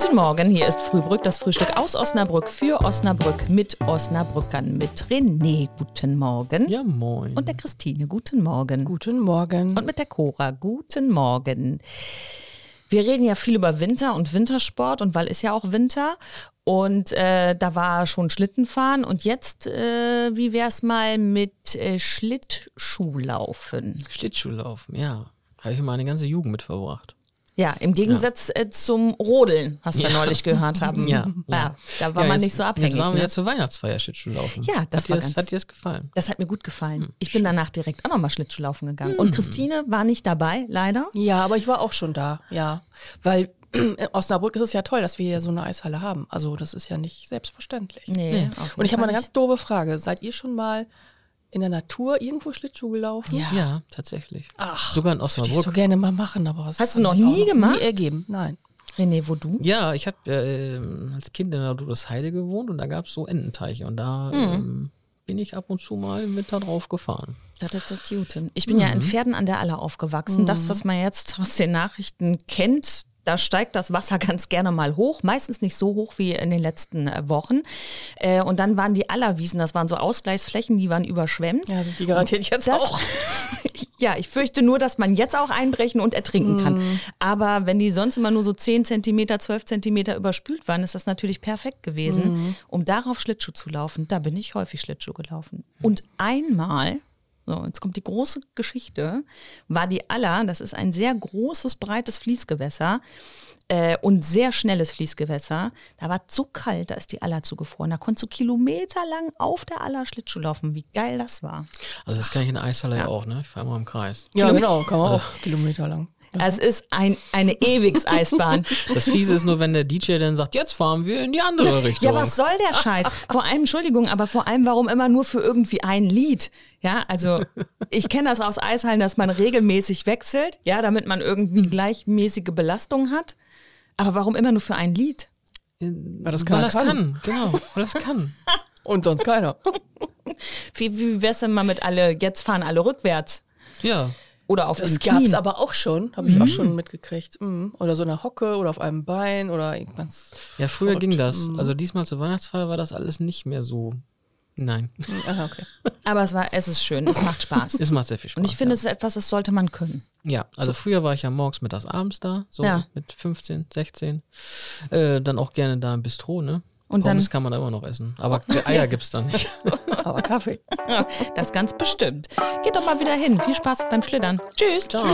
Guten Morgen, hier ist Frühbrück, das Frühstück aus Osnabrück für Osnabrück mit Osnabrückern mit René. Guten Morgen. Ja, moin. Und der Christine. Guten Morgen. Guten Morgen. Und mit der Cora. Guten Morgen. Wir reden ja viel über Winter und Wintersport und weil ist ja auch Winter. Und äh, da war schon Schlittenfahren und jetzt, äh, wie wär's mal mit äh, Schlittschuhlaufen? Schlittschuhlaufen, ja. Habe ich meine ganze Jugend mit verbracht. Ja, im Gegensatz äh, zum Rodeln, was wir Ja. neulich gehört haben. Ja, ja. ja. Da war ja, man jetzt, nicht so abhängig. Jetzt waren wir ne? ja zur Weihnachtsfeier Schlittschuhlaufen. Ja, das hat war dir, ganz- Hat dir das gefallen? Das hat mir gut gefallen. Hm, Ich bin danach direkt auch nochmal Schlittschuhlaufen gegangen. Und Christine war nicht dabei, leider. Ja, aber ich war auch schon da, ja. Weil in Osnabrück ist es ja toll, dass wir hier so eine Eishalle haben. Also das ist ja nicht selbstverständlich. Nee. jeden Und ich habe mal eine ganz doofe Frage. Seid ihr schon mal in der Natur irgendwo Schlittschuh gelaufen? Ja. Ja, tatsächlich. Ach, Sogar in würde ich Osnabrück. so gerne mal machen, aber es Hast du noch nie gemacht? Nie ergeben, nein. René, wo du? Ja, ich habe äh, als Kind in der Heide gewohnt und da gab es so Ententeiche und da ähm, bin ich ab und zu mal mit da drauf gefahren. Das ist das Gute. Ich bin ja in Pferden an der Aller aufgewachsen. Das, was man jetzt aus den Nachrichten kennt, da steigt das Wasser ganz gerne mal hoch, meistens nicht so hoch wie in den letzten äh, Wochen. Äh, und dann waren die Allerwiesen, das waren so Ausgleichsflächen, die waren überschwemmt. Ja, sind die garantiert jetzt Das, auch. ja, ich fürchte nur, dass man jetzt auch einbrechen und ertrinken kann. Aber wenn die sonst immer nur so 10 Zentimeter, 12 Zentimeter überspült waren, ist das natürlich perfekt gewesen, um darauf Schlittschuh zu laufen. Da bin ich häufig Schlittschuh gelaufen. Und einmal, so, jetzt kommt die große Geschichte, war die Aller, das ist ein sehr großes, breites Fließgewässer, äh, und sehr schnelles Fließgewässer. Da war es so kalt, da ist die Aller zugefroren. Da konntest du kilometerlang auf der Aller Schlittschuh laufen. Wie geil das war. Also das kann ich in der Eishalle ja, auch, ne? Ich fahre immer im Kreis. Ja, genau, kann man auch kilometerlang. Es ist ein, eine Ewigseisbahn. Das Fiese ist nur, wenn der DJ dann sagt, jetzt fahren wir in die andere Richtung. Ja, was soll der Scheiß? Vor allem, Entschuldigung, aber vor allem, warum immer nur für irgendwie ein Lied? Ja, also ich kenne das aus Eishallen, dass man regelmäßig wechselt, ja, damit man irgendwie gleichmäßige Belastung hat. Aber warum immer nur für ein Lied? Weil das Weil keiner das kann. genau. Weil das kann. Und sonst keiner. Wie, wie wär's denn mal mit alle, jetzt fahren alle rückwärts? Ja. Oder auf Das gab es aber auch schon, habe ich auch schon mitgekriegt. Mhm. Oder so eine Hocke oder auf einem Bein oder irgendwas. Ja, früher Verrückt. ging das. Also diesmal zur Weihnachtsfeier war das alles nicht mehr so. Nein. Aha, okay. Aber es, war, es ist schön, es macht Spaß. Es macht sehr viel Spaß. Und ich finde, ja. es ist etwas, das sollte man können. Ja, also früher war ich ja morgens, mittags, abends da, so Ja. mit 15, 16. Äh, dann auch gerne da im Bistro, ne? Und dann- Pommes kann man da immer noch essen. Aber Eier gibt's dann nicht. Aber Kaffee. Das ganz bestimmt. Geht doch mal wieder hin. Viel Spaß beim Schlittern. Tschüss. Ciao.